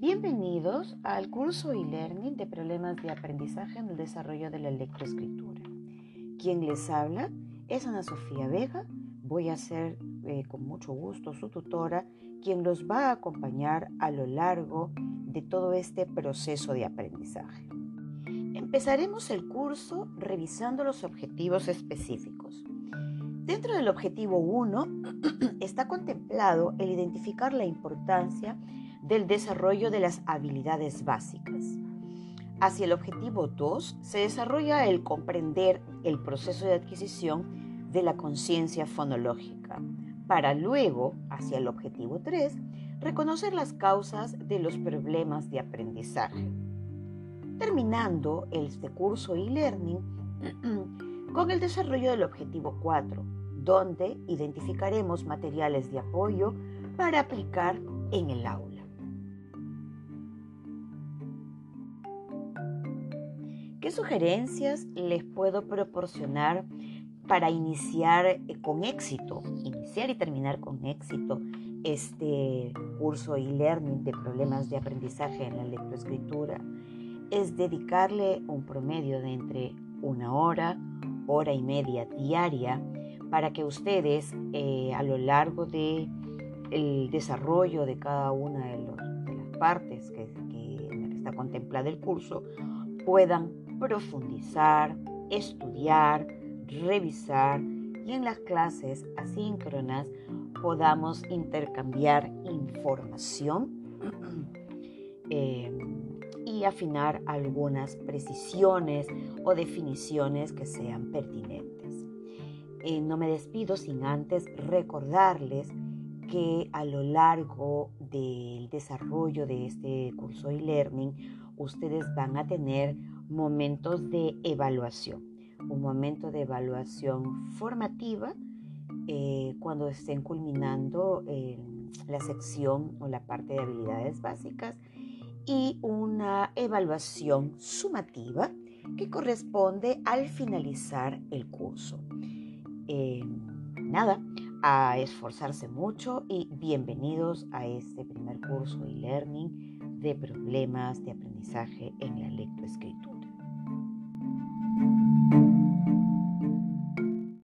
Bienvenidos al curso e-learning de problemas de aprendizaje en el desarrollo de la lectoescritura. Quien les habla es Ana Sofía Vega. Voy a ser eh, con mucho gusto su tutora, quien los va a acompañar a lo largo de todo este proceso de aprendizaje. Empezaremos el curso revisando los objetivos específicos. Dentro del objetivo 1 está contemplado el identificar la importancia del desarrollo de las habilidades básicas. Hacia el objetivo 2 se desarrolla el comprender el proceso de adquisición de la conciencia fonológica, para luego, hacia el objetivo 3, reconocer las causas de los problemas de aprendizaje. Terminando este curso e-learning con el desarrollo del objetivo 4, donde identificaremos materiales de apoyo para aplicar en el aula. ¿Qué sugerencias les puedo proporcionar para iniciar eh, con éxito, iniciar y terminar con éxito este curso e-learning de problemas de aprendizaje en la lectoescritura? Es dedicarle un promedio de entre una hora, hora y media diaria para que ustedes eh, a lo largo de el desarrollo de cada una de, las partes que, en la que está contemplada el curso puedan profundizar, estudiar, revisar y en las clases asíncronas podamos intercambiar información eh, y afinar algunas precisiones o definiciones que sean pertinentes. Eh, no me despido sin antes recordarles que a lo largo del desarrollo de este curso e-learning ustedes van a tener momentos de evaluación. Un momento de evaluación formativa eh, cuando estén culminando eh, la sección o la parte de habilidades básicas y una evaluación sumativa que corresponde al finalizar el curso. Eh, nada, a esforzarse mucho y bienvenidos a este primer curso e-learning de problemas de aprendizaje en la lectoescritura.